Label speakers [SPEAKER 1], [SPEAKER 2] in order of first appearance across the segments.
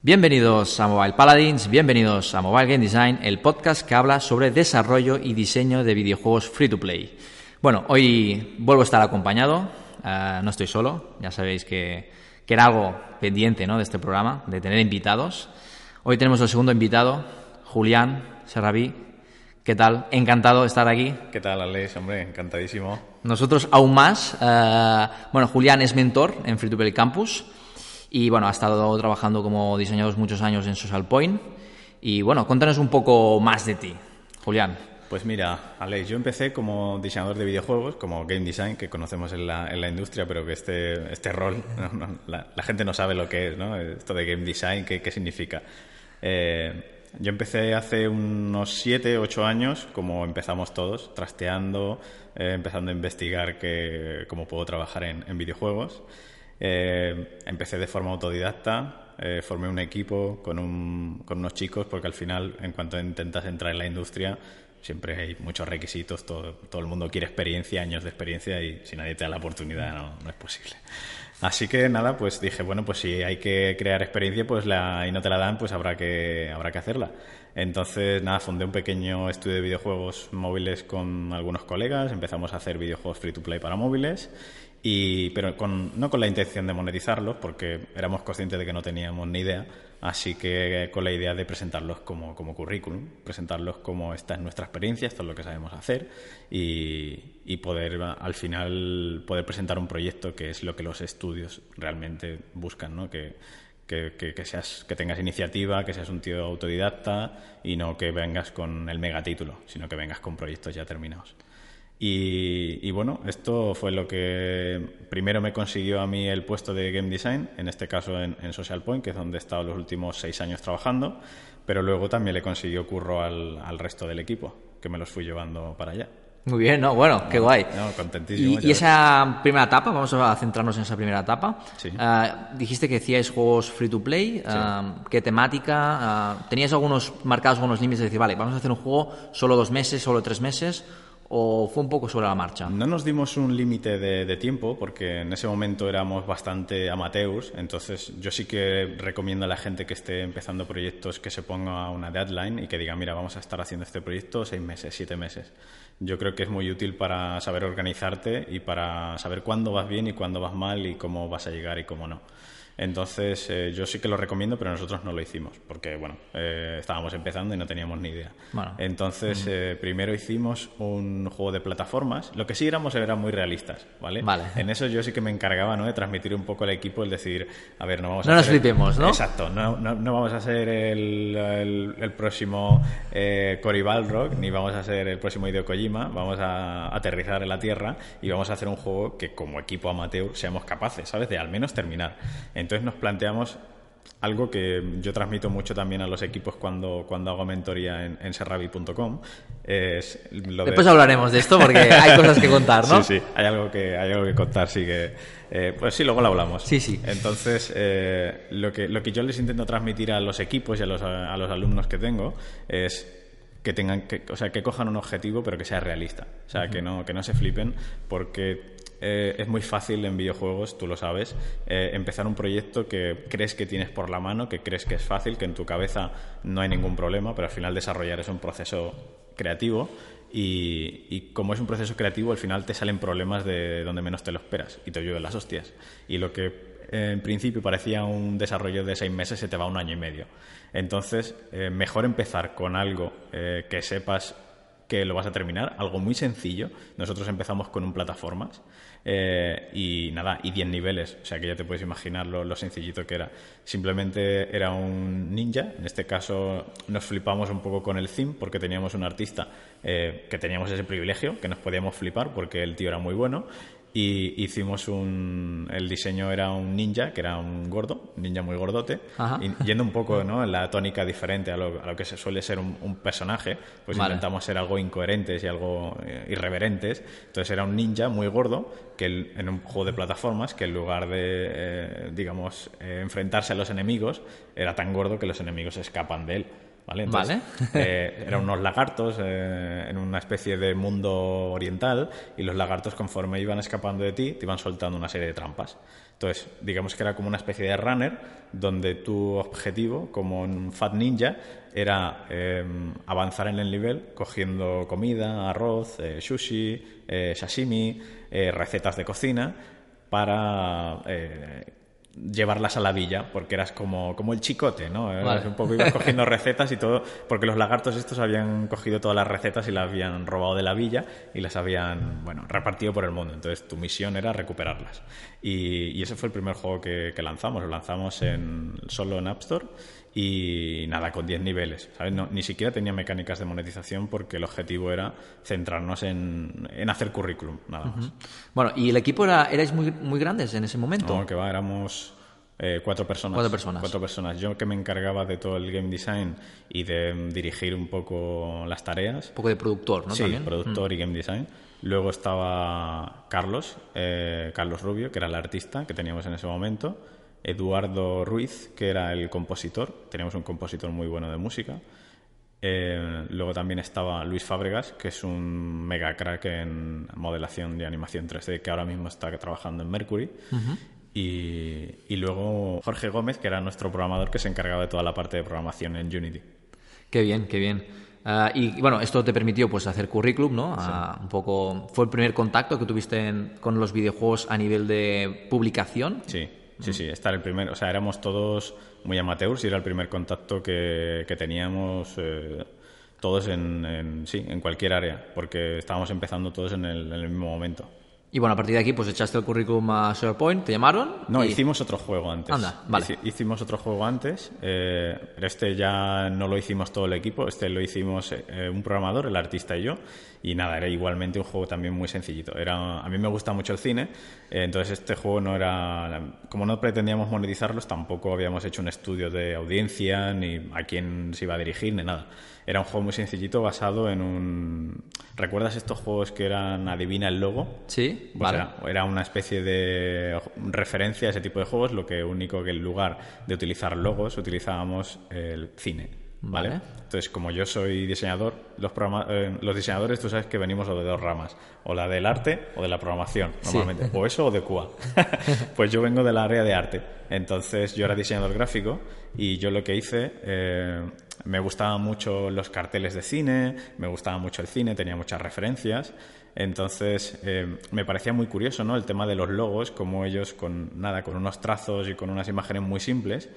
[SPEAKER 1] Bienvenidos a Mobile Paladins, bienvenidos a Mobile Game Design, el podcast que habla sobre desarrollo y diseño de videojuegos free to play. Bueno, hoy vuelvo a estar acompañado, eh, no estoy solo, ya sabéis que, que era algo pendiente ¿no? de este programa, de tener invitados. Hoy tenemos el segundo invitado, Julián Serraví. ¿Qué tal? Encantado de estar aquí.
[SPEAKER 2] ¿Qué tal, Alex? Hombre, encantadísimo.
[SPEAKER 1] Nosotros aún más. Eh, bueno, Julián es mentor en Free to Play Campus. Y bueno, ha estado trabajando como diseñador muchos años en Social Point. Y bueno, cuéntanos un poco más de ti, Julián.
[SPEAKER 2] Pues mira, Alex, yo empecé como diseñador de videojuegos, como game design, que conocemos en la, en la industria, pero que este, este rol, no, la, gente no sabe lo que es, ¿no? Esto de game design, qué, qué significa. Eh, yo empecé hace unos 7, 8 años, como empezamos todos, trasteando, eh, empezando a investigar que, cómo puedo trabajar en, en videojuegos. Eh, empecé de forma autodidacta, eh, formé un equipo con, un, con, unos chicos, porque al final, en cuanto intentas entrar en la industria, siempre hay muchos requisitos, todo, todo el mundo quiere experiencia, años de experiencia, y si nadie te da la oportunidad no, no es posible. Así que nada, pues dije, bueno, pues si hay que crear experiencia pues la, y no te la dan, pues habrá que, habrá que hacerla. Entonces, nada, fundé un pequeño estudio de videojuegos móviles con algunos colegas, empezamos a hacer videojuegos free to play para móviles y, pero con, no con la intención de monetizarlos, porque éramos conscientes de que no teníamos ni idea, así que con la idea de presentarlos como, como currículum, presentarlos como esta es nuestra experiencia, esto es lo que sabemos hacer y, poder al final poder presentar un proyecto que es lo que los estudios realmente buscan, ¿no? que, que, que, que, seas, que tengas iniciativa, que seas un tío autodidacta y no que vengas con el megatítulo, sino que vengas con proyectos ya terminados. Y, y, bueno, esto fue lo que primero me consiguió a mí el puesto de Game Design, en este caso en, en Social Point, que es donde he estado los últimos seis años trabajando, pero luego también le consiguió curro al, al resto del equipo, que me los fui llevando para allá.
[SPEAKER 1] Muy bien, ¿no? Bueno, qué guay.
[SPEAKER 2] No, contentísimo.
[SPEAKER 1] Y, y, esa primera etapa, vamos a centrarnos en esa primera etapa.
[SPEAKER 2] Sí.
[SPEAKER 1] Uh, dijiste que hacíais juegos free to play.
[SPEAKER 2] Sí.
[SPEAKER 1] Uh, ¿Qué temática? Uh, ¿Teníais algunos marcados algunos límites de decir, vale, vamos a hacer un juego solo dos meses, solo tres meses? O fue un poco sobre la marcha?
[SPEAKER 2] No nos dimos un límite de, tiempo porque en ese momento éramos bastante amateurs, entonces yo sí que recomiendo a la gente que esté empezando proyectos que se ponga una deadline y que diga, mira, vamos a estar haciendo este proyecto seis meses, siete meses. Yo creo que es muy útil para saber organizarte y para saber cuándo vas bien y cuándo vas mal y cómo vas a llegar y cómo no. Entonces, eh, yo sí que lo recomiendo, pero nosotros no lo hicimos, porque, bueno, eh, estábamos empezando y no teníamos ni idea.
[SPEAKER 1] Bueno.
[SPEAKER 2] Entonces, eh, primero hicimos un juego de plataformas. Lo que sí éramos eran muy realistas, ¿vale?
[SPEAKER 1] Vale.
[SPEAKER 2] En eso yo sí que me encargaba, ¿no?, de transmitir un poco al equipo el decir, a ver, no vamos
[SPEAKER 1] no
[SPEAKER 2] a
[SPEAKER 1] nos flipemos, ¿no?
[SPEAKER 2] Exacto, no, no, no, vamos a ser el, el, el próximo eh, Cory Balrog, ni vamos a ser el próximo Hideo Kojima, vamos a aterrizar en la Tierra y vamos a hacer un juego que como equipo amateur seamos capaces, ¿sabes?, de al menos terminar. Entonces nos planteamos algo que yo transmito mucho también a los equipos cuando, cuando hago mentoría en, en serravi.com. Es lo
[SPEAKER 1] Después de... hablaremos de esto porque hay cosas que contar, ¿no?
[SPEAKER 2] Sí, sí, hay algo que, hay algo que contar, sí que... Eh, pues sí, luego lo hablamos.
[SPEAKER 1] Sí, sí.
[SPEAKER 2] Entonces, eh, lo, que, lo que yo les intento transmitir a los equipos y a los, a los alumnos que tengo es que tengan que, o sea, que cojan un objetivo pero que sea realista, o sea, uh -huh. que no que no se flipen porque eh, es muy fácil en videojuegos, tú lo sabes, eh, empezar un proyecto que crees que tienes por la mano, que crees que es fácil, que en tu cabeza no hay ningún problema, pero al final desarrollar es un proceso creativo y, y, como es un proceso creativo, al final te salen problemas de donde menos te lo esperas y te llueven las hostias. Y lo que en principio parecía un desarrollo de seis meses se te va un año y medio. Entonces, eh, mejor empezar con algo eh, que sepas que lo vas a terminar, algo muy sencillo. Nosotros empezamos con un plataformas eh, y nada, y 10 niveles, o sea que ya te puedes imaginar lo, sencillito que era. Simplemente era un ninja, en este caso nos flipamos un poco con el theme porque teníamos un artista eh, que teníamos ese privilegio, que nos podíamos flipar porque el tío era muy bueno y hicimos un... El diseño era un ninja, que era un gordo, un ninja muy gordote, y yendo un poco ¿no? en la tónica diferente a lo, a lo que se suele ser un, un personaje, pues
[SPEAKER 1] Vale.
[SPEAKER 2] intentamos ser algo incoherentes y algo eh, irreverentes. Entonces era un ninja muy gordo, que el- en un juego de plataformas, que en lugar de, eh, digamos, eh, enfrentarse a los enemigos, era tan gordo que los enemigos escapan de él. ¿Vale? Entonces, eh, eran unos lagartos eh, en una especie de mundo oriental y los lagartos conforme iban escapando de ti te iban soltando una serie de trampas. Entonces, digamos que era como una especie de runner donde tu objetivo, como un Fat Ninja, era eh, avanzar en el nivel cogiendo comida, arroz, sushi, sashimi, recetas de cocina para llevarlas a la villa, porque eras como, como el chicote, ¿no?
[SPEAKER 1] Vale.
[SPEAKER 2] un poco ibas cogiendo recetas y todo, porque los lagartos estos habían cogido todas las recetas y las habían robado de la villa y las habían, bueno, repartido por el mundo. Entonces tu misión era recuperarlas. Y, y ese fue el primer juego que, que lanzamos. Lo lanzamos en, solo en App Store y nada, con 10 niveles. ¿sabes? No- ni siquiera tenía mecánicas de monetización porque el objetivo era centrarnos en, en hacer currículum, nada más.
[SPEAKER 1] Bueno, ¿y el equipo era, erais muy, muy grandes en ese momento?
[SPEAKER 2] No, que va, éramos eh, cuatro personas.
[SPEAKER 1] Cuatro personas.
[SPEAKER 2] Cuatro personas. Yo que me encargaba de todo el game design y de mm, dirigir un poco las tareas.
[SPEAKER 1] Un poco de productor, ¿no?
[SPEAKER 2] sí,
[SPEAKER 1] También.
[SPEAKER 2] productor y game design. Luego estaba Carlos, eh, Carlos Rubio, que era el artista que teníamos en ese momento. Eduardo Ruiz, que era el compositor. Teníamos un compositor muy bueno de música. Eh, luego también estaba Luis Fábregas, que es un mega crack en modelación de animación 3D, que ahora mismo está trabajando en Mercury. y, y luego Jorge Gómez, que era nuestro programador que se encargaba de toda la parte de programación en Unity.
[SPEAKER 1] Qué bien, qué bien. Ah, y bueno, esto te permitió pues hacer currículum, ¿no? Ah, un poco fue el primer contacto que tuviste en- con los videojuegos a nivel de publicación.
[SPEAKER 2] Sí, sí, sí, estar el primero. O sea, éramos todos muy amateurs y era el primer contacto que, que teníamos eh, todos en, en- sí, en cualquier área, porque estábamos empezando todos en el, en el mismo momento.
[SPEAKER 1] Y bueno, a partir de aquí pues echaste el currículum a SharePoint, te llamaron.
[SPEAKER 2] No,
[SPEAKER 1] y-
[SPEAKER 2] hicimos otro juego antes.
[SPEAKER 1] Anda, vale.
[SPEAKER 2] Hici- Hicimos otro juego antes. eh, pero este ya no lo hicimos todo el equipo. Este lo hicimos eh, un programador, el artista y yo. Y nada, era igualmente un juego también muy sencillito. Era, a mí me gusta mucho el cine. eh, entonces este juego no era... Como no pretendíamos monetizarlos, tampoco habíamos hecho un estudio de audiencia, ni a quién se iba a dirigir, ni nada. Era un juego muy sencillito basado en un... ¿Recuerdas estos juegos que eran Adivina el logo?
[SPEAKER 1] Sí,
[SPEAKER 2] Pues
[SPEAKER 1] vale.
[SPEAKER 2] era, era una especie de referencia a ese tipo de juegos, lo que único que en lugar de utilizar logos utilizábamos el cine. ¿Vale?
[SPEAKER 1] Vale.
[SPEAKER 2] Entonces, como yo soy diseñador, los, eh, los diseñadores, tú sabes que venimos de dos ramas, o la del arte o de la programación,
[SPEAKER 1] Sí.
[SPEAKER 2] normalmente, o eso o de QA. pues yo vengo del área de arte. Entonces, yo era diseñador gráfico y yo lo que hice, eh, me gustaban mucho los carteles de cine, me gustaba mucho el cine, tenía muchas referencias. Entonces, eh, me parecía muy curioso, ¿no? El tema de los logos, como ellos con nada, con unos trazos y con unas imágenes muy simples,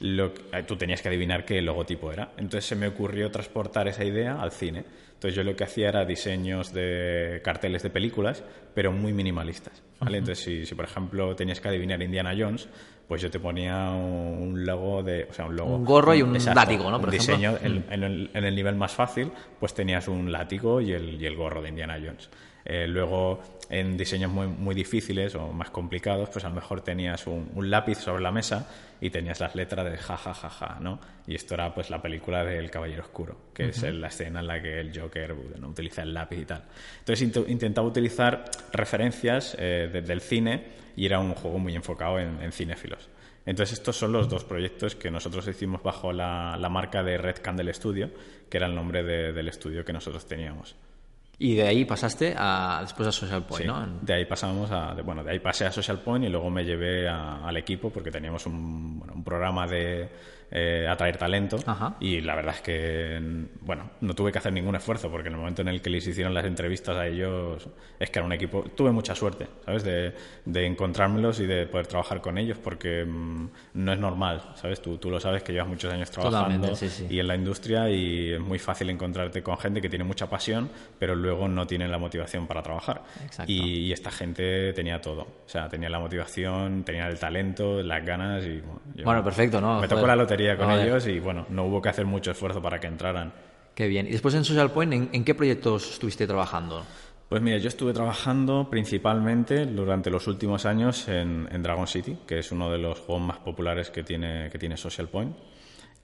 [SPEAKER 2] lo que- eh, tú tenías que adivinar qué logotipo era. Entonces se me ocurrió transportar esa idea al cine. Entonces yo lo que hacía era diseños de carteles de películas, pero muy minimalistas. ¿Vale? Entonces si, si, por ejemplo tenías que adivinar Indiana Jones, pues yo te ponía un, un logo de, o sea, un logo,
[SPEAKER 1] Un gorro y un látigo, ¿no?
[SPEAKER 2] un
[SPEAKER 1] Por
[SPEAKER 2] diseño
[SPEAKER 1] ejemplo.
[SPEAKER 2] en, en el, en el nivel más fácil, pues tenías un látigo y el, y el gorro de Indiana Jones. Eh, luego, en diseños muy, muy difíciles o más complicados, pues a lo mejor tenías un, un lápiz sobre la mesa y tenías las letras de ja, ja, ja, ja, ¿no? Y esto era pues la película del Caballero Oscuro, que es la escena en la que el Joker ¿no? utiliza el lápiz y tal. Entonces int- intentaba utilizar referencias eh, de- del cine y era un juego muy enfocado en, en cinéfilos. Entonces estos son los dos proyectos que nosotros hicimos bajo la, la marca de Red Candle Studio, que era el nombre de- del estudio que nosotros teníamos.
[SPEAKER 1] Y de ahí pasaste a, después a Social Point,
[SPEAKER 2] Sí,
[SPEAKER 1] ¿no?
[SPEAKER 2] De ahí pasamos a, de- bueno, de ahí pasé a Social Point y luego me llevé a- al equipo porque teníamos un, bueno, un programa de eh, atraer talento
[SPEAKER 1] Ajá.
[SPEAKER 2] y la verdad es que, bueno, no tuve que hacer ningún esfuerzo porque en el momento en el que les hicieron las entrevistas a ellos, es que era un equipo, tuve mucha suerte, ¿sabes? De, de encontrármelos y de poder trabajar con ellos porque mm, no es normal, ¿sabes? Tú, tú lo sabes que llevas muchos años trabajando
[SPEAKER 1] sí, sí.
[SPEAKER 2] y en la industria y es muy fácil encontrarte con gente que tiene mucha pasión pero luego no tiene la motivación para trabajar.
[SPEAKER 1] Exacto.
[SPEAKER 2] Y, y esta gente tenía todo. O sea, tenía la motivación, tenía el talento, las ganas y... Bueno, yo-
[SPEAKER 1] Bueno, perfecto, ¿no?
[SPEAKER 2] Me tocó la lotería con
[SPEAKER 1] Joder.
[SPEAKER 2] ellos y bueno, no hubo que hacer mucho esfuerzo para que entraran.
[SPEAKER 1] Qué bien. Y después en Social Point, ¿en, en qué proyectos estuviste trabajando?
[SPEAKER 2] Pues mira, yo estuve trabajando principalmente durante los últimos años en, Dragon City, que es uno de los juegos más populares que tiene, que tiene Social Point.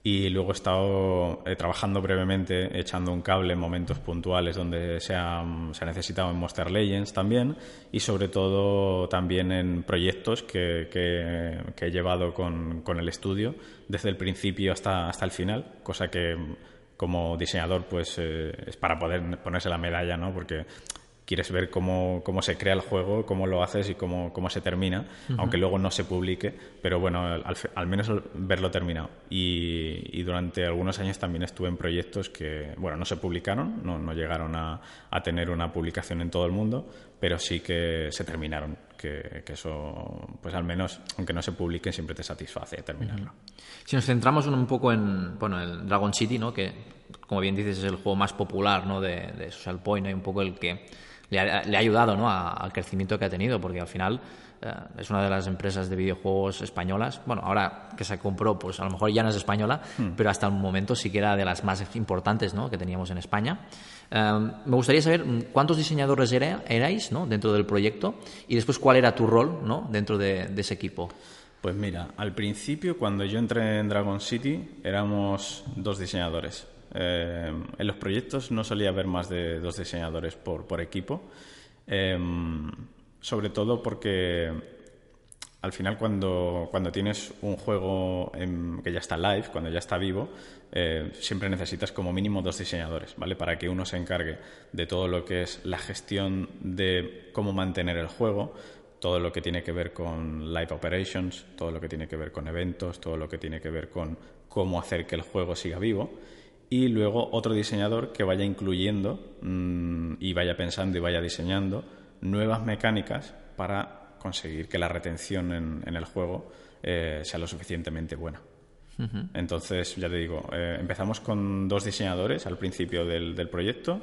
[SPEAKER 2] Y luego he estado eh, trabajando brevemente, echando un cable en momentos puntuales donde se ha, se ha, necesitado en Monster Legends también y sobre todo también en proyectos que, que, he llevado con, con, el estudio desde el principio hasta, hasta el final, cosa que como diseñador pues eh, es para poder ponerse la medalla, ¿no? Porque quieres ver cómo, cómo, se crea el juego, cómo lo haces y cómo, cómo se termina, aunque luego no se publique, pero bueno, al, menos verlo terminado. Y, durante algunos años también estuve en proyectos que, bueno, no se publicaron, no, no llegaron a, a, tener una publicación en todo el mundo, pero sí que se terminaron, que, que, eso, pues al menos, aunque no se publiquen, siempre te satisface terminarlo.
[SPEAKER 1] Si nos centramos un poco en, bueno, el Dragon City, ¿no? que como bien dices es el juego más popular ¿no? de, de Social Point, y un poco el que le ha, ayudado ¿no? al crecimiento que ha tenido, porque al final eh, es una de las empresas de videojuegos españolas. Bueno, ahora que se compró, pues a lo mejor ya no es española, hmm. pero hasta el momento sí que era de las más importantes ¿no? que teníamos en España. Eh, me gustaría saber cuántos diseñadores erais ¿no? dentro del proyecto y después cuál era tu rol ¿no? dentro de, de ese equipo.
[SPEAKER 2] Pues mira, al principio, cuando yo entré en Dragon City, éramos dos diseñadores. Eh, en los proyectos no solía haber más de dos diseñadores por, equipo, em, sobre todo porque al final cuando, cuando tienes un juego que ya está live, cuando ya está vivo, eh, siempre necesitas como mínimo dos diseñadores, ¿vale? Para que uno se encargue de todo lo que es la gestión de cómo mantener el juego, todo lo que tiene que ver con live operations, todo lo que tiene que ver con eventos, todo lo que tiene que ver con cómo hacer que el juego siga vivo y luego otro diseñador que vaya incluyendo mm, y vaya pensando y vaya diseñando nuevas mecánicas para conseguir que la retención en, el juego eh, sea lo suficientemente buena. Entonces, ya te digo, eh, empezamos con dos diseñadores al principio del, proyecto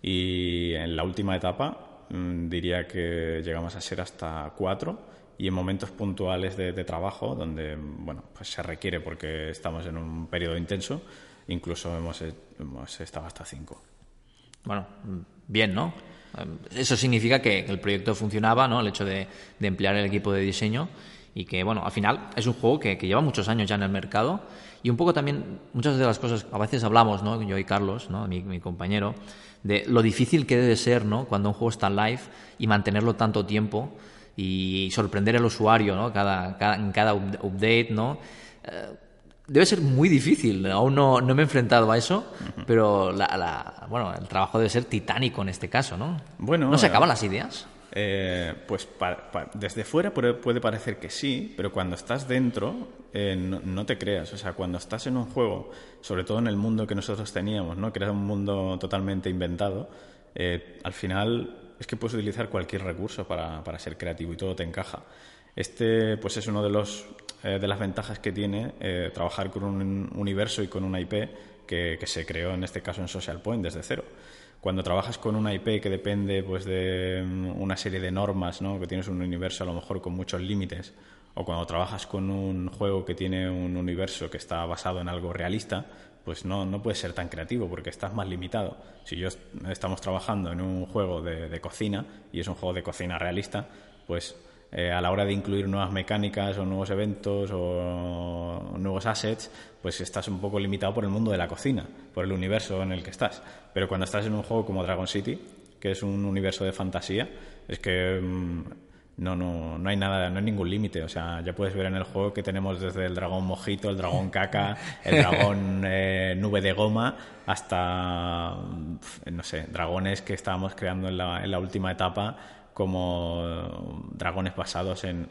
[SPEAKER 2] y en la última etapa mm, diría que llegamos a ser hasta cuatro y en momentos puntuales de, de trabajo donde bueno, pues se requiere porque estamos en un periodo intenso, incluso hemos, hemos estado hasta cinco.
[SPEAKER 1] Bueno, bien, ¿no? Eso significa que el proyecto funcionaba, ¿no? El hecho de, emplear el equipo de diseño y que, bueno, al final es un juego que, lleva muchos años ya en el mercado y un poco también muchas de las cosas, a veces hablamos, ¿no? Yo y Carlos, ¿no? Mi, compañero, de lo difícil que debe ser, ¿no? Cuando un juego está live y mantenerlo tanto tiempo y sorprender al usuario, ¿no? Cada, en cada update, ¿no? Eh, debe ser muy difícil. Aún no, no me he enfrentado a eso, pero la, bueno, el trabajo debe ser titánico en este caso, ¿no?
[SPEAKER 2] Bueno,
[SPEAKER 1] ¿No se acaban las ideas?
[SPEAKER 2] Eh, pues desde fuera puede, parecer que sí, pero cuando estás dentro eh, no, te creas. O sea, cuando estás en un juego, sobre todo en el mundo que nosotros teníamos, ¿no? que era un mundo totalmente inventado, eh, al final es que puedes utilizar cualquier recurso para, para ser creativo y todo te encaja. Este pues es uno de los eh, de las ventajas que tiene eh, trabajar con un universo y con una IP que, se creó en este caso en Social Point desde cero. Cuando trabajas con una IP que depende pues, de mm, una serie de normas, ¿no? que tienes un universo a lo mejor con muchos límites, o cuando trabajas con un juego que tiene un universo que está basado en algo realista, pues no, no puedes ser tan creativo porque estás más limitado. Si yo estamos trabajando en un juego de, de cocina y es un juego de cocina realista, pues eh, a la hora de incluir nuevas mecánicas o nuevos eventos o nuevos assets, pues estás un poco limitado por el mundo de la cocina, por el universo en el que estás. Pero cuando estás en un juego como Dragon City, que es un universo de fantasía, es que mm, no, no, no hay nada, no hay ningún límite. O sea, ya puedes ver en el juego que tenemos desde el dragón mojito, el dragón caca, el dragón eh, nube de goma, hasta, no sé, dragones que estábamos creando en la, en la última etapa como dragones basados en,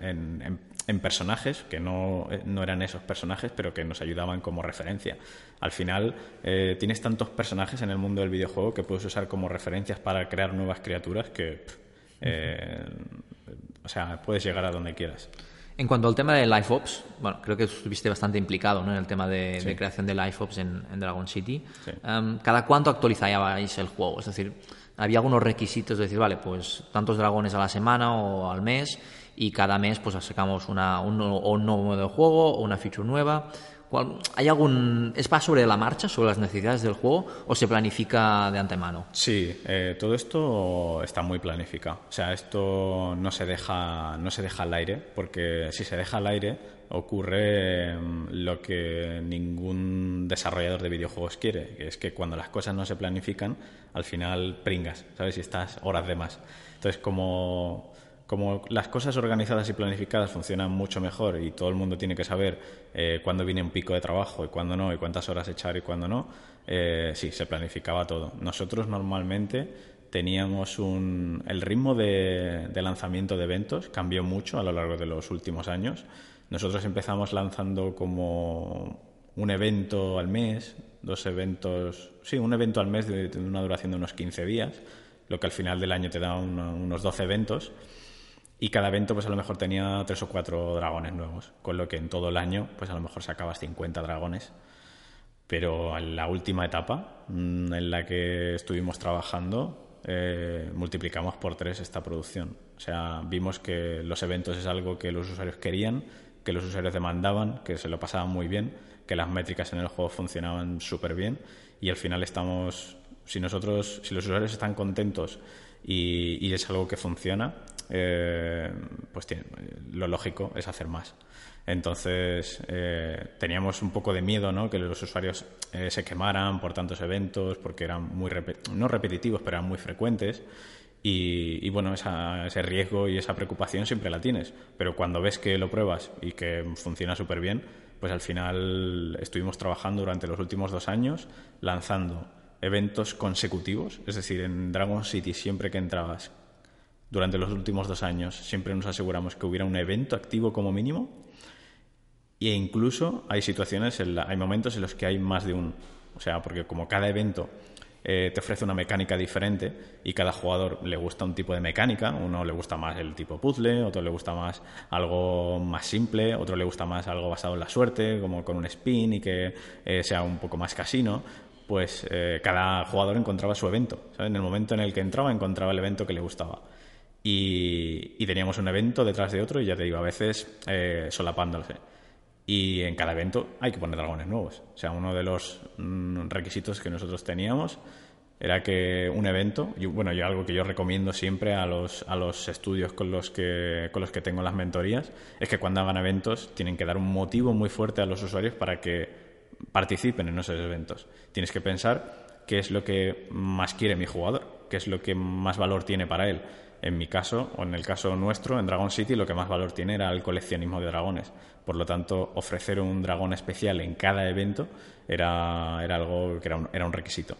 [SPEAKER 2] en, personajes, que no, no, eran esos personajes, pero que nos ayudaban como referencia. Al final, eh, tienes tantos personajes en el mundo del videojuego que puedes usar como referencias para crear nuevas criaturas que, eh, o sea, puedes llegar a donde quieras.
[SPEAKER 1] En cuanto al tema de Life Ops, bueno, creo que estuviste bastante implicado ¿no? en el tema de, creación de Life Ops en, Dragon City. Em, ¿Cada cuánto actualizabais el juego? Es decir, había algunos requisitos de decir, vale, pues tantos dragones a la semana o al mes y cada mes pues sacamos una, un, nuevo modo de juego o una feature nueva ¿Hay algún... ¿Es para sobre la marcha, sobre las necesidades del juego o se planifica de antemano?
[SPEAKER 2] Sí, eh, todo esto está muy planificado. O sea, esto no se deja, no se deja al aire, porque si se deja al aire ocurre mm, lo que ningún desarrollador de videojuegos quiere, que es que cuando las cosas no se planifican, al final pringas, ¿sabes? Y estás horas de más. Entonces, como como las cosas organizadas y planificadas funcionan mucho mejor y todo el mundo tiene que saber eh, cuándo viene un pico de trabajo y cuándo no, y cuántas horas echar y cuándo no, eh, sí, se planificaba todo. Nosotros normalmente teníamos un... El ritmo de, de, lanzamiento de eventos cambió mucho a lo largo de los últimos años. Nosotros empezamos lanzando como un evento al mes, dos eventos, sí, un evento al mes de, una duración de unos 15 días, lo que al final del año te da unos 12 eventos y cada evento pues a lo mejor tenía tres o cuatro dragones nuevos, con lo que en todo el año pues a lo mejor sacabas 50 dragones. Pero en la última etapa mm, en la que estuvimos trabajando eh, multiplicamos por tres esta producción. O sea, vimos que los eventos es algo que los usuarios querían, que los usuarios demandaban, que se lo pasaban muy bien, que las métricas en el juego funcionaban súper bien y al final estamos, si nosotros, si los usuarios están contentos y, es algo que funciona, eh, pues lo lógico es hacer más. Entonces eh, teníamos un poco de miedo, ¿no? Que los usuarios eh, se quemaran por tantos eventos, porque eran muy no repetitivos, pero eran muy frecuentes. Y, bueno, ese riesgo y esa preocupación siempre la tienes. Pero cuando ves que lo pruebas y que funciona súper bien, pues al final estuvimos trabajando durante los últimos dos años lanzando eventos consecutivos. Es decir, en Dragon City siempre que entrabas durante los últimos dos años siempre nos aseguramos que hubiera un evento activo como mínimo e incluso hay situaciones, hay momentos en los que hay más de un. O sea, porque como cada evento eh, te ofrece una mecánica diferente y cada jugador le gusta un tipo de mecánica, uno le gusta más el tipo puzzle, otro le gusta más algo más simple, otro le gusta más algo basado en la suerte, como con un spin y que eh, sea un poco más casino, pues eh, cada jugador encontraba su evento. En el momento en el que entraba encontraba el evento que le gustaba. Y, teníamos un evento detrás de otro y ya te digo, a veces solapándose. Y en cada evento hay que poner dragones nuevos. O sea, uno de los mm, requisitos que nosotros teníamos era que un evento, bueno, yo algo que yo recomiendo siempre a los, a los estudios con los, que, con los que tengo las mentorías, es que cuando hagan eventos tienen que dar un motivo muy fuerte a los usuarios para que participen en esos eventos. Tienes que pensar qué es lo que más quiere mi jugador, qué es lo que más valor tiene para él en mi caso, o en el caso nuestro, en Dragon City, lo que más valor tiene era el coleccionismo de dragones. Por lo tanto, ofrecer un dragón especial en cada evento era, era algo que era un, era un requisito.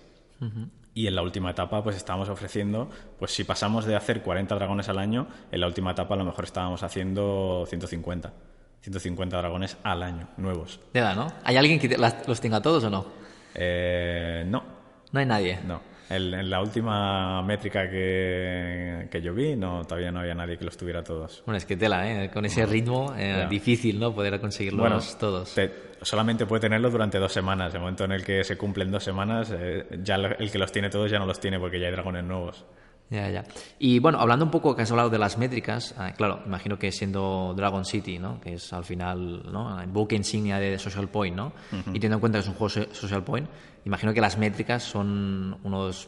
[SPEAKER 2] Y en la última etapa, pues estábamos ofreciendo, pues si pasamos de hacer 40 dragones al año, en la última etapa a lo mejor estábamos haciendo 150. 150 dragones al año, nuevos.
[SPEAKER 1] ¿De ¿no? ¿Hay alguien que los tenga todos o no?
[SPEAKER 2] Eh, no.
[SPEAKER 1] No hay nadie.
[SPEAKER 2] No en la última métrica que, que, yo vi, no, todavía no había nadie que los tuviera todos.
[SPEAKER 1] Bueno, es que tela, ¿eh? Con ese ritmo, eh, difícil, ¿no? Poder conseguirlos todos.
[SPEAKER 2] solamente puede tenerlos durante dos semanas. El momento en el que se cumplen dos semanas, eh, ya el que los tiene todos ya no los tiene porque ya hay dragones nuevos.
[SPEAKER 1] Ya, ya. Y bueno, hablando un poco que has hablado de las métricas, ah, claro, imagino que siendo Dragon City, ¿no? Que es al final, ¿no? El buque insignia de Social Point, ¿no? Y teniendo en cuenta que es un juego Social Point, imagino que las métricas son unos,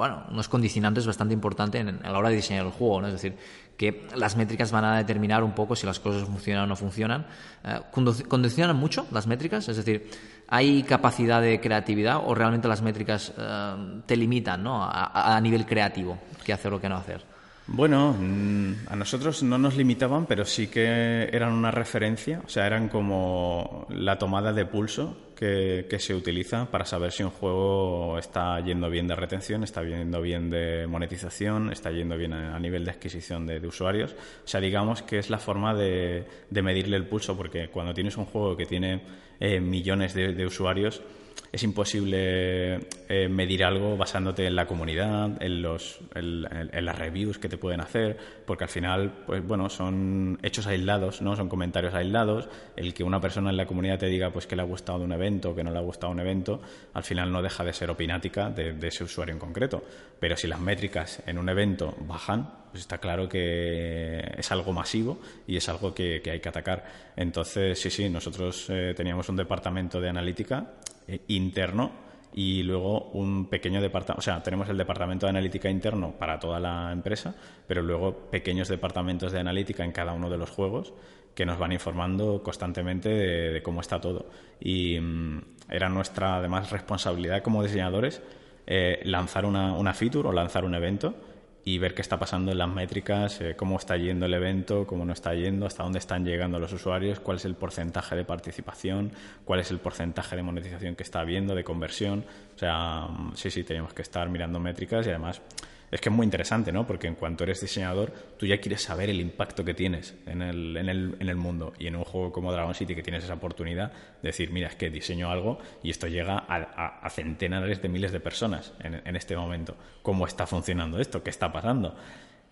[SPEAKER 1] bueno, unos condicionantes bastante importantes a la hora de diseñar el juego, ¿no? Es decir, que las métricas van a determinar un poco si las cosas funcionan o no funcionan. Eh, ¿Condicionan mucho las métricas? Es decir, ¿hay capacidad de creatividad o realmente las métricas eh, te limitan ¿no? a, a nivel creativo qué hacer o qué no hacer?
[SPEAKER 2] Bueno, mm, a nosotros no nos limitaban, pero sí que eran una referencia, o sea, eran como la tomada de pulso que, se utiliza para saber si un juego está yendo bien de retención, está yendo bien de monetización, está yendo bien a, nivel de adquisición de, usuarios. O sea, digamos que es la forma de, medirle el pulso, porque cuando tienes un juego que tiene eh, millones de usuarios, es imposible eh, medir algo basándote en la comunidad, en, los, en, las reviews que te pueden hacer, porque al final, pues bueno, son hechos aislados, ¿no? Son comentarios aislados. El que una persona en la comunidad te diga pues que le ha gustado un evento evento, que no le ha gustado un evento, al final no deja de ser opinática de, ese usuario en concreto. Pero si las métricas en un evento bajan, pues está claro que es algo masivo y es algo que, hay que atacar. Entonces, sí, sí, nosotros eh, teníamos un departamento de analítica interno y luego un pequeño departamento, o sea, tenemos el departamento de analítica interno para toda la empresa, pero luego pequeños departamentos de analítica en cada uno de los juegos que nos van informando constantemente de, cómo está todo. Y mm, era nuestra, además, responsabilidad como diseñadores eh, lanzar una, una feature o lanzar un evento y ver qué está pasando en las métricas, eh, cómo está yendo el evento, cómo no está yendo, hasta dónde están llegando los usuarios, cuál es el porcentaje de participación, cuál es el porcentaje de monetización que está habiendo, de conversión. O sea, mm, sí, sí, tenemos que estar mirando métricas y además es que es muy interesante, ¿no? Porque en cuanto eres diseñador, tú ya quieres saber el impacto que tienes en el, en el, en el mundo. Y en un juego como Dragon City que tienes esa oportunidad de decir, mira, es que diseño algo y esto llega a, a, centenares de miles de personas en, en este momento. ¿Cómo está funcionando esto? ¿Qué está pasando?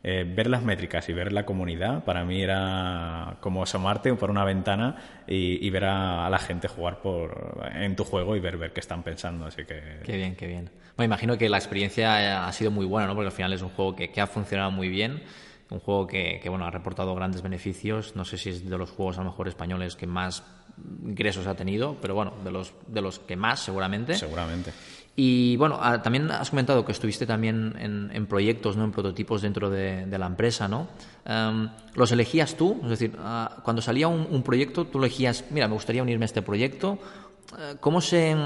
[SPEAKER 2] Eh, ver las métricas y ver la comunidad para mí era como asomarte por una ventana y, ver a, la gente jugar por, en tu juego y ver, ver qué están pensando. Así que...
[SPEAKER 1] Qué bien, qué bien. Bueno, imagino que la experiencia ha sido muy buena, ¿no? porque al final es un juego que, ha funcionado muy bien. Un juego que, bueno, ha reportado grandes beneficios. No sé si es de los juegos a lo mejor españoles que más ingresos ha tenido, pero bueno, de los, de los que más seguramente.
[SPEAKER 2] Seguramente.
[SPEAKER 1] Y bueno, ah, también has comentado que estuviste también en, proyectos, ¿no? en prototipos dentro de, la empresa, ¿no? Em, ¿Los elegías tú? Es decir, ah, cuando salía un, proyecto, tú elegías, mira, me gustaría unirme a este proyecto. Eh, ¿Cómo, se,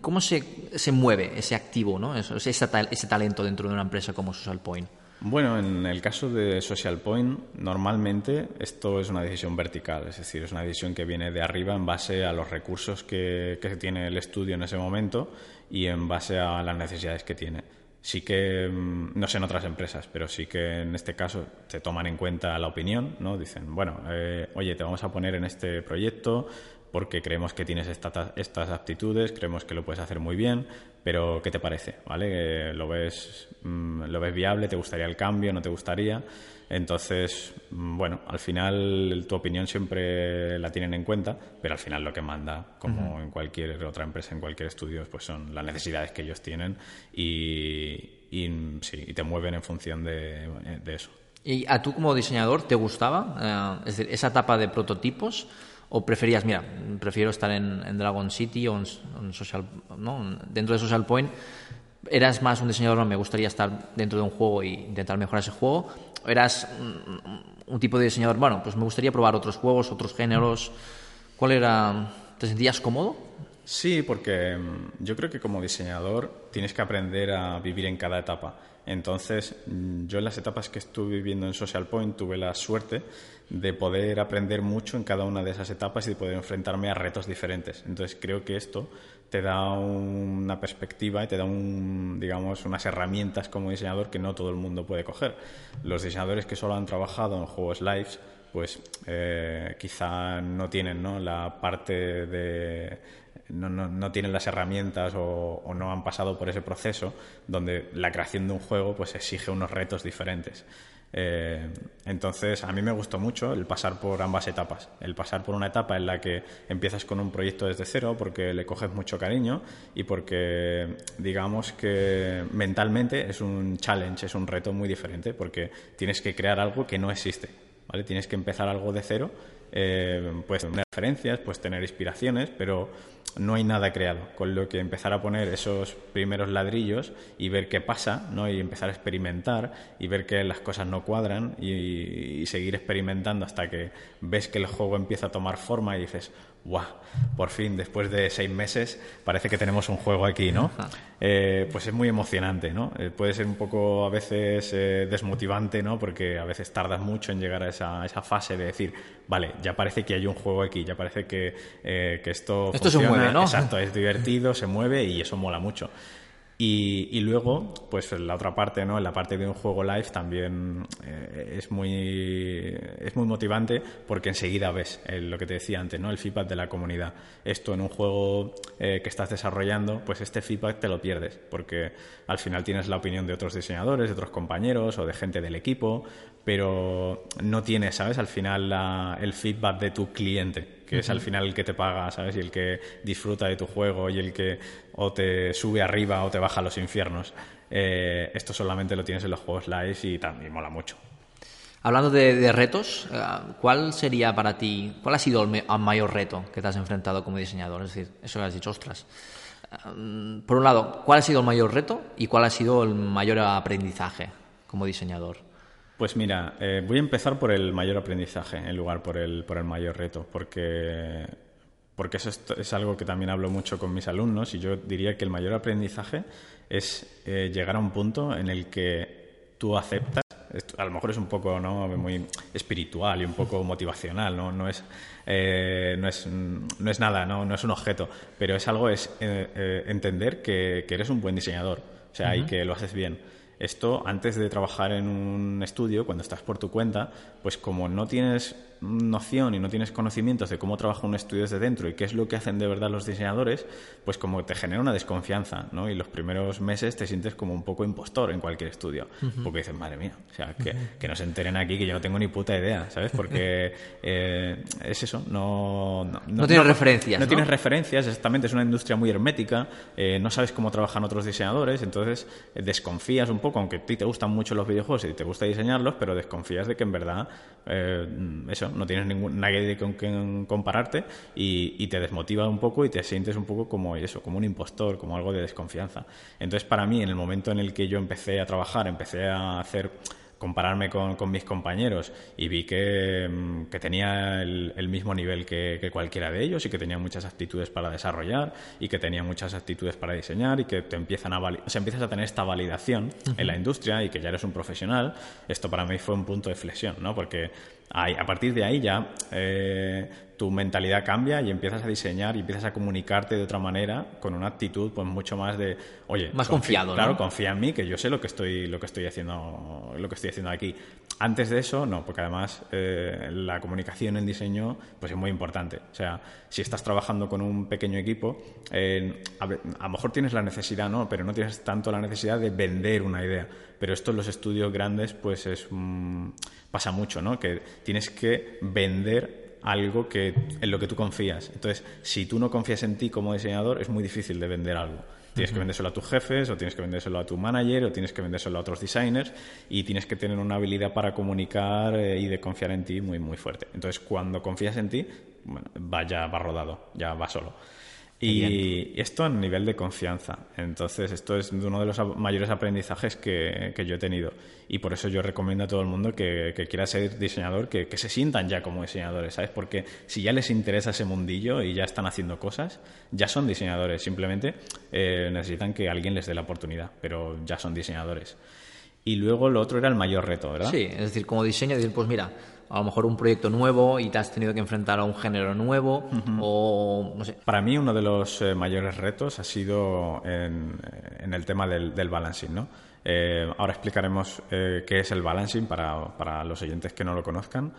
[SPEAKER 1] cómo se, se mueve ese activo, ¿no? ese, ese talento dentro de una empresa como Social Point?
[SPEAKER 2] Bueno, en el caso de Social Point, normalmente esto es una decisión vertical, es decir, es una decisión que viene de arriba en base a los recursos que, que tiene el estudio en ese momento y en base a las necesidades que tiene. Sí que, mm, no sé en otras empresas, pero sí que en este caso se toman en cuenta la opinión, ¿no? Dicen, bueno, eh, oye, te vamos a poner en este proyecto, porque creemos que tienes estas aptitudes, creemos que lo puedes hacer muy bien, pero ¿qué te parece? ¿Vale? ¿Lo ves, mm, ¿Lo ves viable? ¿Te gustaría el cambio? ¿No te gustaría? Entonces, mm, bueno, al final tu opinión siempre la tienen en cuenta, pero al final lo que manda, como en cualquier otra empresa, en cualquier estudio, pues son las necesidades que ellos tienen y, y sí, y te mueven en función de, eso.
[SPEAKER 1] ¿Y a tú como diseñador te gustaba? Eh, es decir, esa etapa de prototipos ¿O preferías, mira, prefiero estar en, Dragon City o en, Social, ¿no? dentro de Social Point? ¿Eras más un diseñador, no, me gustaría estar dentro de un juego e intentar mejorar ese juego? ¿O eras un, tipo de diseñador, bueno, pues me gustaría probar otros juegos, otros géneros? ¿Cuál era? ¿Te sentías cómodo?
[SPEAKER 2] Sí, porque mm, yo creo que como diseñador tienes que aprender a vivir en cada etapa. Entonces, mm, yo en las etapas que estuve viviendo en Social Point tuve la suerte de poder aprender mucho en cada una de esas etapas y de poder enfrentarme a retos diferentes. Entonces, creo que esto te da una perspectiva y te da un, digamos, unas herramientas como diseñador que no todo el mundo puede coger. Los diseñadores que solo han trabajado en juegos lives pues eh, quizá no tienen ¿no? la parte de no, no, no, tienen las herramientas o, no han pasado por ese proceso donde la creación de un juego pues exige unos retos diferentes. Eh, entonces, a mí me gustó mucho el pasar por ambas etapas. El pasar por una etapa en la que empiezas con un proyecto desde cero porque le coges mucho cariño y porque, digamos que mentalmente es un challenge, es un reto muy diferente porque tienes que crear algo que no existe. ¿vale? Tienes que empezar algo de cero eh, puedes tener referencias, puedes tener inspiraciones, pero no hay nada creado, con lo que empezar a poner esos primeros ladrillos y ver qué pasa, ¿no? y empezar a experimentar y ver que las cosas no cuadran y, seguir experimentando hasta que ves que el juego empieza a tomar forma y dices, ¡guau! Por fin, después de seis meses, parece que tenemos un juego aquí, ¿no? Eh, pues es muy emocionante, ¿no? Eh, puede ser un poco a veces eh, desmotivante, ¿no? Porque a veces tardas mucho en llegar a esa, esa, fase de decir, vale, ya parece que hay un juego aquí, ya parece que, que esto,
[SPEAKER 1] esto se mueve, ¿no?
[SPEAKER 2] Exacto, es divertido, se mueve y eso mola mucho. Y, luego, pues la otra parte, ¿no? En la parte de un juego live también eh, es, muy, es muy motivante porque enseguida ves lo que te decía antes, ¿no? El feedback de la comunidad. Esto en un juego eh, que estás desarrollando, pues este feedback te lo pierdes porque al final tienes la opinión de otros diseñadores, de otros compañeros o de gente del equipo, pero no tienes, ¿sabes? Al final el feedback de tu cliente que es al final el que te paga, ¿sabes? Y el que disfruta de tu juego y el que o te sube arriba o te baja a los infiernos. Eh, esto solamente lo tienes en los juegos live y también mola mucho.
[SPEAKER 1] Hablando de, retos, eh, ¿cuál sería para ti, cuál ha sido el, mayor reto que te has enfrentado como diseñador? Es decir, eso que has dicho, ostras. Eh, por un lado, ¿cuál ha sido el mayor reto y cuál ha sido el mayor aprendizaje como diseñador?
[SPEAKER 2] Pues mira, eh, voy a empezar por el mayor aprendizaje en lugar por el, por el mayor reto, porque, porque eso es, algo que también hablo mucho con mis alumnos y yo diría que el mayor aprendizaje es llegar a un punto en el que tú aceptas a lo mejor es un poco ¿no? muy espiritual y un poco motivacional, no, no, es, eh, no, es, no es nada, no, no es un objeto, pero es algo, es eh, eh, entender que, que, eres un buen diseñador, o sea, y que lo haces bien. Esto, antes de trabajar en un estudio, cuando estás por tu cuenta, pues como no tienes noción y no tienes conocimientos de cómo trabaja un estudio desde dentro y qué es lo que hacen de verdad los diseñadores, pues como te genera una desconfianza, ¿no? Y los primeros meses te sientes como un poco impostor en cualquier estudio, porque dices, madre mía, o sea, que, que, no se enteren aquí que yo no tengo ni puta idea, ¿sabes? Porque eh, es eso, no...
[SPEAKER 1] No, tienes referencias,
[SPEAKER 2] no, tienes referencias, exactamente, es una industria muy hermética, eh, no sabes cómo trabajan otros diseñadores, entonces eh, desconfías un poco, aunque a ti te gustan mucho los videojuegos y te gusta diseñarlos, pero desconfías de que en verdad, eso, no tienes ningún, nadie con quien compararte y, te desmotiva un poco y te sientes un poco como eso, como un impostor, como algo de desconfianza. Entonces, para mí, en el momento en el que yo empecé a trabajar, empecé a hacer compararme con, mis compañeros y vi que, mm, tenía el, mismo nivel que, cualquiera de ellos y que tenía muchas actitudes para desarrollar y que tenía muchas actitudes para diseñar y que te empiezan a o sea, empiezas a tener esta validación en la industria y que ya eres un profesional, esto para mí fue un punto de flexión, ¿no? Porque a partir de ahí ya eh, tu mentalidad cambia y empiezas a diseñar y empiezas a comunicarte de otra manera con una actitud pues mucho más de oye
[SPEAKER 1] más confiado
[SPEAKER 2] claro confía en mí que yo sé lo que estoy lo que estoy haciendo lo que estoy haciendo aquí. Antes de eso no porque además eh, la comunicación en diseño pues es muy importante. O sea si estás trabajando con un pequeño equipo eh, a, lo mejor tienes la necesidad no pero no tienes tanto la necesidad de vender una idea pero esto en los estudios grandes pues es pasa mucho no que tienes que vender algo que, en lo que tú confías. Entonces, si tú no confías en ti como diseñador, es muy difícil de vender algo. Tienes que vendérselo a tus jefes, o tienes que vendérselo a tu manager, o tienes que vendérselo a otros designers, y tienes que tener una habilidad para comunicar eh, y de confiar en ti muy, muy fuerte. Entonces, cuando confías en ti, bueno, va ya va rodado, ya va solo. Y esto a nivel de confianza. Entonces, esto es uno de los mayores aprendizajes que, yo he tenido. Y por eso yo recomiendo a todo el mundo que, quiera ser diseñador, que, se sientan ya como diseñadores, ¿sabes? Porque si ya les interesa ese mundillo y ya están haciendo cosas, ya son diseñadores. Simplemente eh, necesitan que alguien les dé la oportunidad, pero ya son diseñadores. Y luego lo otro era el mayor reto, ¿verdad?
[SPEAKER 1] Sí, es decir, como diseño, decir, pues mira, a lo mejor un proyecto nuevo y te has tenido que enfrentar a un género nuevo o no sé.
[SPEAKER 2] Para mí uno de los eh, mayores retos ha sido en, el tema del, balancing, ¿no? Eh, ahora explicaremos eh, qué es el balancing para, para, los oyentes que no lo conozcan,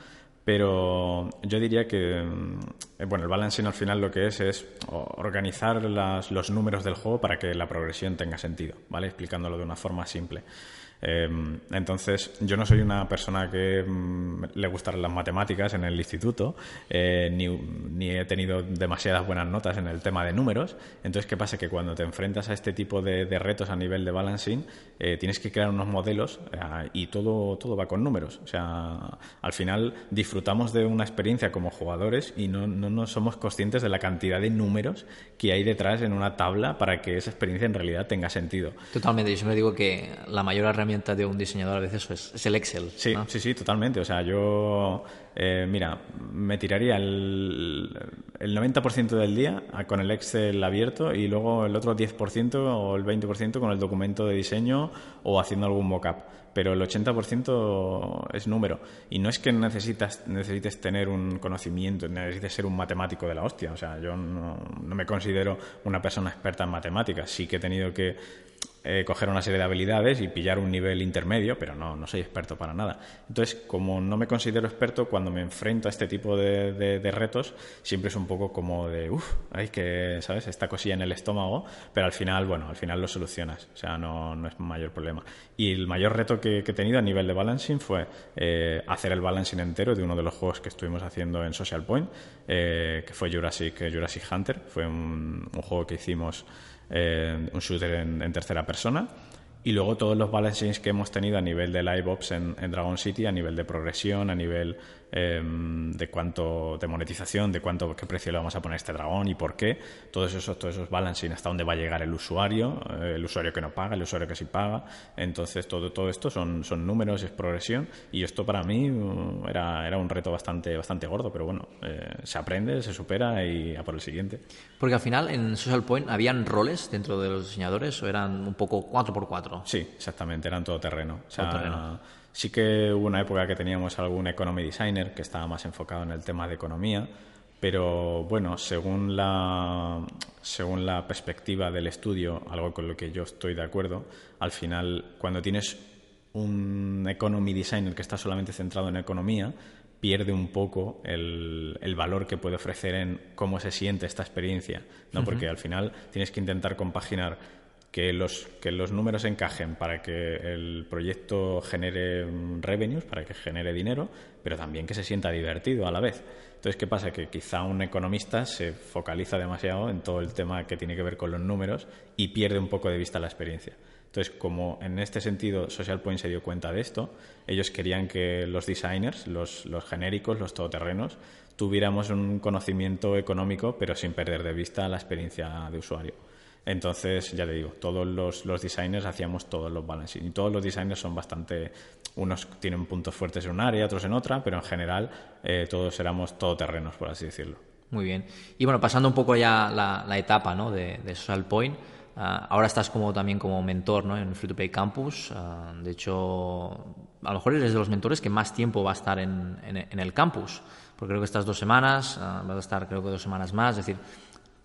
[SPEAKER 2] pero yo diría que mm, bueno, el balancing al final lo que es es organizar los números del juego para que la progresión tenga sentido, ¿vale? Explicándolo de una forma simple. Em, entonces, yo no soy una persona que mm, le gustan las matemáticas en el instituto, eh, ni, he tenido demasiadas buenas notas en el tema de números. Entonces, ¿qué pasa? Que cuando te enfrentas a este tipo de, retos a nivel de balancing, eh, tienes que crear unos modelos eh, y todo, todo va con números. O sea, al final disfrutamos de una experiencia como jugadores y no, no, no somos conscientes de la cantidad de números que hay detrás en una tabla para que esa experiencia en realidad tenga sentido.
[SPEAKER 1] Totalmente. Yo siempre digo que la mayor herramienta de un diseñador a veces es, el Excel.
[SPEAKER 2] Sí, sí, sí, totalmente. O sea, yo, eh, mira, me tiraría el, el 90% del día con el Excel abierto y luego el otro 10% o el 20% con el documento de diseño o haciendo algún mockup. Pero el 80% es número. Y no es que necesitas, necesites tener un conocimiento, necesites ser un matemático de la hostia. O sea, yo no, no me considero una persona experta en matemáticas. Sí que he tenido que eh, coger una serie de habilidades y pillar un nivel intermedio, pero no, no soy experto para nada. Entonces, como no me considero experto, cuando me enfrento a este tipo de, de, retos, siempre es un poco como de, uff, hay que, ¿sabes? Esta cosilla en el estómago, pero al final, bueno, al final lo solucionas, o sea, no, no es mayor problema. Y el mayor reto que, he tenido a nivel de balancing fue eh, hacer el balancing entero de uno de los juegos que estuvimos haciendo en Social Point, eh, que fue Jurassic, Jurassic Hunter, fue un, un juego que hicimos eh, un shooter en, tercera persona. Y luego todos los balancings que hemos tenido a nivel de live ops en, en Dragon City, a nivel de progresión, a nivel Em, de cuánto de monetización, de cuánto qué precio le vamos a poner a este dragón y por qué, todos esos todos esos balancing hasta dónde va a llegar el usuario, eh, el usuario que no paga, el usuario que sí paga, entonces todo todo esto son, son números, es progresión y esto para mí uh, era, era un reto bastante bastante gordo, pero bueno, eh, se aprende, se supera y a por el siguiente.
[SPEAKER 1] Porque al final en Social Point habían roles dentro de los diseñadores o eran un poco 4x4.
[SPEAKER 2] Sí, exactamente, eran todo terreno. O sea, terreno Sí que hubo una época que teníamos algún economy designer que estaba más enfocado en el tema de economía, pero bueno, según la, según la perspectiva del estudio, algo con lo que yo estoy de acuerdo, al final cuando tienes un economy designer que está solamente centrado en economía, pierde un poco el, el, valor que puede ofrecer en cómo se siente esta experiencia, ¿no? Porque al final tienes que intentar compaginar que los, que los números encajen para que el proyecto genere revenues, para que genere dinero, pero también que se sienta divertido a la vez. Entonces, ¿qué pasa? Que quizá un economista se focaliza demasiado en todo el tema que tiene que ver con los números y pierde un poco de vista la experiencia. Entonces, como en este sentido Social Point se dio cuenta de esto, ellos querían que los designers, los, los genéricos, los todoterrenos, tuviéramos un conocimiento económico, pero sin perder de vista la experiencia de usuario. Entonces, ya te digo, todos los, los designers hacíamos todos los balancing. Y todos los designers son bastante. Unos tienen puntos fuertes en un área, otros en otra, pero en general eh, todos éramos todoterrenos, por así decirlo.
[SPEAKER 1] Muy bien. Y bueno, pasando un poco ya la, etapa ¿no? de, de Social Point. Ah, ahora estás como también como mentor ¿no? en Free to Play Campus. Ah, de hecho, a lo mejor eres de los mentores que más tiempo va a estar en, en, el campus. Porque creo que estas dos semanas, uh, vas a estar creo que dos semanas más. Decir,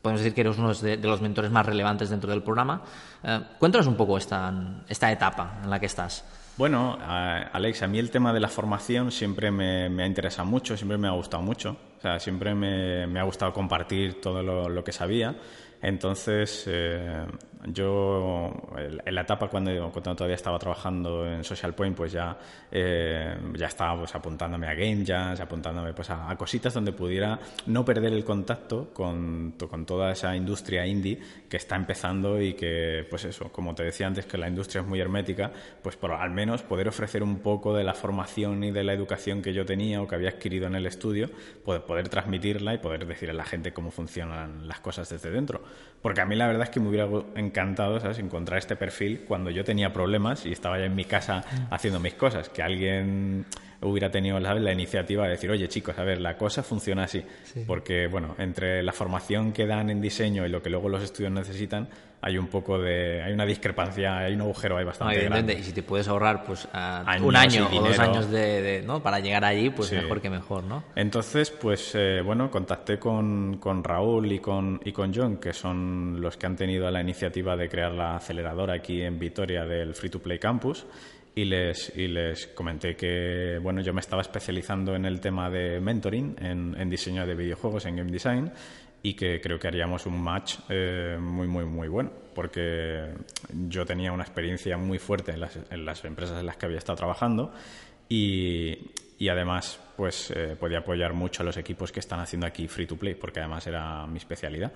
[SPEAKER 1] podemos decir que eres uno de, los mentores más relevantes dentro del programa. Eh, cuéntanos un poco esta, esta etapa en la que estás.
[SPEAKER 2] Bueno, Alex, a mí el tema de la formación siempre me, ha interesado mucho, siempre me ha gustado mucho. O sea, siempre me, ha gustado compartir todo lo, lo que sabía. Entonces, eh, yo en la etapa cuando, cuando, todavía estaba trabajando en Social Point, pues ya, eh, ya estaba pues, apuntándome a Game Jams, apuntándome pues, a, cositas donde pudiera no perder el contacto con, con, toda esa industria indie que está empezando y que, pues eso, como te decía antes, que la industria es muy hermética, pues por al menos poder ofrecer un poco de la formación y de la educación que yo tenía o que había adquirido en el estudio, poder, poder transmitirla y poder decir a la gente cómo funcionan las cosas desde dentro. Porque a mí la verdad es que me hubiera encantado, ¿sabes?, encontrar este perfil cuando yo tenía problemas y estaba ya en mi casa haciendo mis cosas. Que alguien hubiera tenido la iniciativa de decir, oye chicos, a ver, la cosa funciona así. Porque, bueno, entre la formación que dan en diseño y lo que luego los estudios necesitan, hay un poco de. hay una discrepancia, hay un agujero ahí bastante grande.
[SPEAKER 1] Y si te puedes ahorrar pues un año o dos años de, ¿no? para llegar allí, pues mejor que mejor, ¿no?
[SPEAKER 2] Entonces, pues eh, bueno, contacté con, con Raúl y con, y con John, que son los que han tenido la iniciativa de crear la aceleradora aquí en Vitoria del Free to Play Campus y les, y les comenté que bueno, yo me estaba especializando en el tema de mentoring, en, en diseño de videojuegos, en game design, y que creo que haríamos un match eh, muy, muy, muy bueno, porque yo tenía una experiencia muy fuerte en las, en las empresas en las que había estado trabajando y, y además pues eh, podía apoyar mucho a los equipos que están haciendo aquí free to play, porque además era mi especialidad.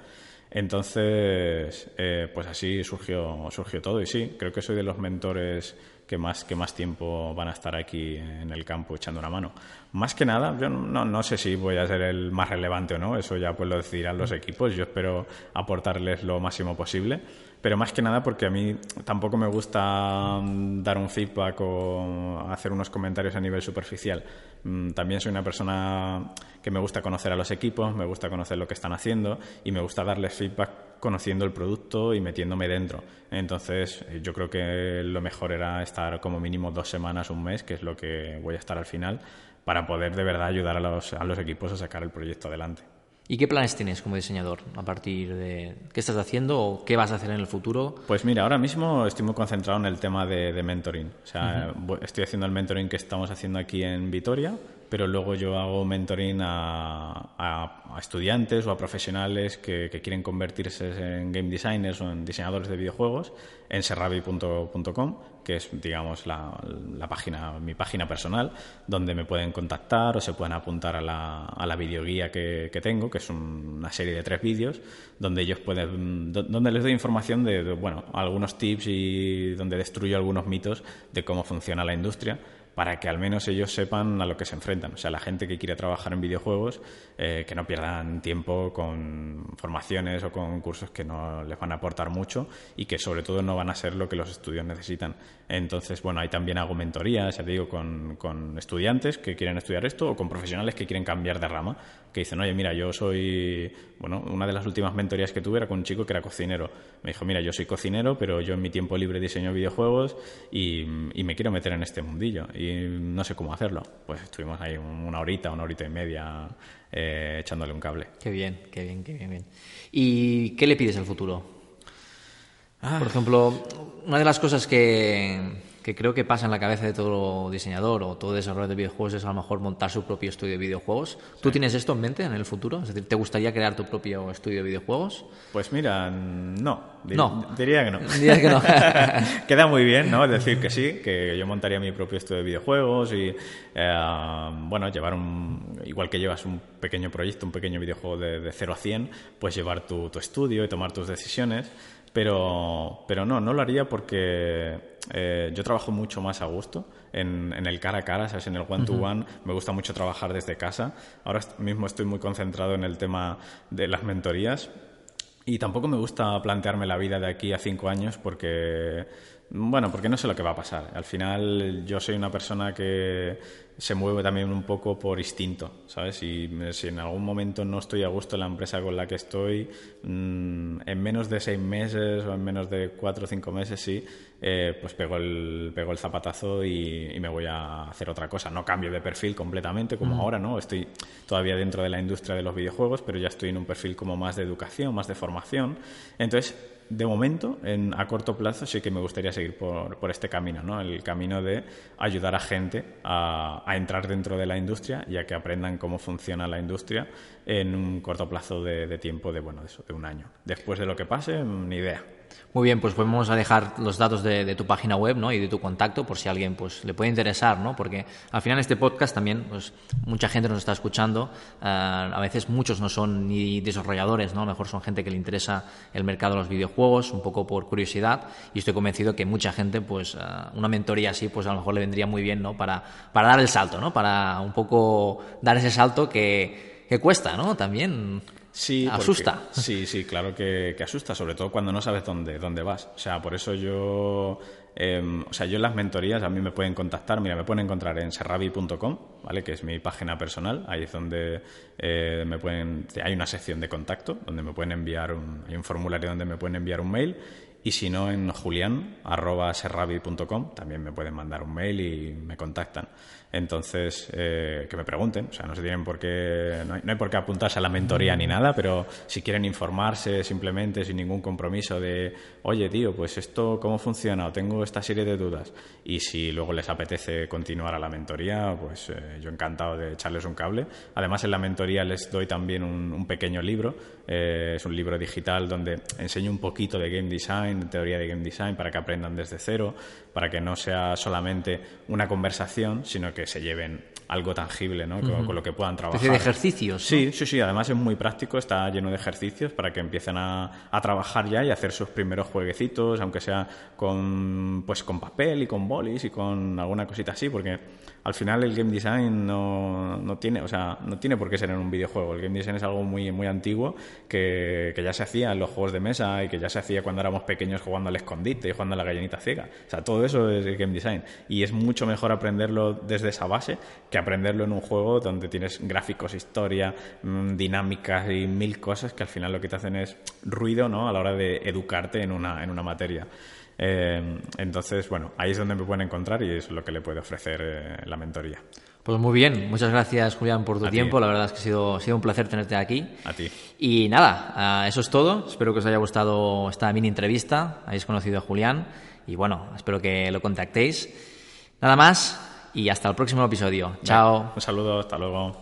[SPEAKER 2] Entonces, eh, pues así surgió, surgió todo. Y sí, creo que soy de los mentores que más, que más tiempo van a estar aquí en el campo echando una mano. Más que nada, yo no, no sé si voy a ser el más relevante o no, eso ya pues lo decidirán los equipos, yo espero aportarles lo máximo posible, pero más que nada porque a mí tampoco me gusta mm, dar un feedback o hacer unos comentarios a nivel superficial. Mm, también soy una persona que me gusta conocer a los equipos, me gusta conocer lo que están haciendo y me gusta darles feedback conociendo el producto y metiéndome dentro. Entonces, eh, yo creo que lo mejor era estar como mínimo dos semanas, un mes, que es lo que voy a estar al final, para poder de verdad ayudar a los, a los equipos a sacar el proyecto adelante.
[SPEAKER 1] ¿Y qué planes tienes como diseñador a partir de qué estás haciendo o qué vas a hacer en el futuro?
[SPEAKER 2] Pues mira, ahora mismo estoy muy concentrado en el tema de, mentoring. O sea, estoy haciendo el mentoring que estamos haciendo aquí en Vitoria, pero luego yo hago mentoring a, estudiantes o a profesionales que, quieren convertirse en game designers o en diseñadores de videojuegos en serravi.com, que es, digamos, la, página, mi página personal, donde me pueden contactar o se pueden apuntar a la, a la videoguía que, tengo, que es una serie de tres vídeos, donde ellos pueden, donde les doy información de, bueno, algunos tips y donde destruyo algunos mitos de cómo funciona la industria para que al menos ellos sepan a lo que se enfrentan. O sea, la gente que quiere trabajar en videojuegos, eh, que no pierdan tiempo con formaciones o con cursos que no les van a aportar mucho y que sobre todo no van a ser lo que los estudios necesitan. Entonces, bueno, ahí también hago mentorías, ya te digo, con, con estudiantes que quieren estudiar esto o con profesionales que quieren cambiar de rama, que dicen, oye, mira, yo soy, bueno, una de las últimas mentorías que tuve era con un chico que era cocinero. Me dijo, mira, yo soy cocinero, pero yo en mi tiempo libre diseño videojuegos y, y me quiero meter en este mundillo no sé cómo hacerlo. Pues estuvimos ahí una horita, una horita y media eh, echándole un cable.
[SPEAKER 1] Qué bien, qué bien, qué bien, ¿Y qué le pides al futuro? Ah. Por ejemplo, una de las cosas que, que creo que pasa en la cabeza de todo diseñador o todo desarrollador de videojuegos es a lo mejor montar su propio estudio de videojuegos. ¿Tú tienes esto en mente en el futuro? Es decir, ¿te gustaría crear tu propio estudio de videojuegos?
[SPEAKER 2] Pues mira, no.
[SPEAKER 1] no.
[SPEAKER 2] Diría que no.
[SPEAKER 1] Diría que no.
[SPEAKER 2] Queda muy bien, ¿no? Decir que sí, que yo montaría mi propio estudio de videojuegos y, eh, bueno, llevar un... Igual que llevas un pequeño proyecto, un pequeño videojuego de, de 0 a 100, pues llevar tu, tu estudio y tomar tus decisiones. Pero, pero no, no lo haría porque eh, yo trabajo mucho más a gusto en, el cara a cara, ¿sabes? en el one-to-one. Me gusta mucho trabajar desde casa. Ahora mismo estoy muy concentrado en el tema de las mentorías. Y tampoco me gusta plantearme la vida de aquí a cinco años porque, bueno, porque no sé lo que va a pasar. Al final yo soy una persona que se mueve también un poco por instinto, ¿sabes? Y si en algún momento no estoy a gusto en la empresa con la que estoy, mm, en menos de seis meses o en menos de cuatro o cinco meses, sí, eh, pues pego el, pego el zapatazo y, me voy a hacer otra cosa. No cambio de perfil completamente como mm. ahora, ¿no? Estoy todavía dentro de la industria de los videojuegos, pero ya estoy en un perfil como más de educación, más de formación. Entonces, de momento, en, a corto plazo, sí que me gustaría seguir por, este camino, ¿no? El camino de ayudar a gente a, entrar dentro de la industria y a que aprendan cómo funciona la industria en un corto plazo de, tiempo de, bueno, de, de un año. Después de lo que pase, ni idea.
[SPEAKER 1] Muy bien, pues vamos a dejar los datos de, tu página web ¿no? y de tu contacto por si a alguien pues, le puede interesar, ¿no? porque al final este podcast también, pues, mucha gente nos está escuchando, eh, a veces muchos no son ni desarrolladores, ¿no? a lo mejor son gente que le interesa el mercado de los videojuegos, un poco por curiosidad, y estoy convencido que mucha gente, pues eh, una mentoría así, pues a lo mejor le vendría muy bien ¿no? para, para dar el salto, ¿no? para un poco dar ese salto que, que cuesta, ¿no? También
[SPEAKER 2] Sí,
[SPEAKER 1] asusta.
[SPEAKER 2] sí, sí, claro que, asusta, sobre todo cuando no sabes dónde, dónde vas. O sea, por eso yo, em, o sea, yo en las mentorías a mí me pueden contactar, mira, me pueden encontrar en serravi.com, ¿vale? Que es mi página personal, ahí es donde eh, me pueden, hay una sección de contacto donde me pueden enviar un, hay un formulario donde me pueden enviar un mail y si no en julián.serravi.com también me pueden mandar un mail y me contactan. Entonces, eh, que me pregunten, o sea, no tienen por qué, no hay, por qué apuntarse a la mentoría ni nada, pero si quieren informarse simplemente sin ningún compromiso de, oye tío, pues esto cómo funciona o tengo esta serie de dudas y si luego les apetece continuar a la mentoría, pues eh, yo encantado de echarles un cable. Además, en la mentoría les doy también un, pequeño libro, eh, es un libro digital donde enseño un poquito de game design, teoría de game design para que aprendan desde cero, para que no sea solamente una conversación, sino que se lleven algo tangible, ¿no? Con, lo que puedan trabajar.
[SPEAKER 1] de ejercicios.
[SPEAKER 2] Sí, sí, sí. Además es muy práctico, está lleno de ejercicios para que empiecen a, a, trabajar ya y hacer sus primeros jueguecitos, aunque sea con, pues, con papel y con bolis y con alguna cosita así, porque al final el game design no, no, tiene, o sea, no tiene por qué ser en un videojuego. El game design es algo muy, muy antiguo que, que ya se hacía en los juegos de mesa y que ya se hacía cuando éramos pequeños jugando al escondite y jugando a la gallinita ciega. O sea, todo eso es el game design. Y es mucho mejor aprenderlo desde esa base que aprenderlo en un juego donde tienes gráficos, historia, mm, dinámicas y mil cosas que al final lo que te hacen es ruido ¿no? a la hora de educarte en una, en una materia. Eh, entonces, bueno, ahí es donde me pueden encontrar y es lo que le puede ofrecer eh, la mentoría.
[SPEAKER 1] Pues muy bien, muchas gracias Julián por tu
[SPEAKER 2] A ti.
[SPEAKER 1] tiempo, la verdad es que ha sido, ha sido un placer tenerte aquí.
[SPEAKER 2] A ti.
[SPEAKER 1] Y nada, ah, eso es todo, espero que os haya gustado esta mini entrevista, hayáis conocido a Julián y bueno, espero que lo contactéis. Nada más y hasta el próximo episodio. Chao.
[SPEAKER 2] Un saludo, hasta luego.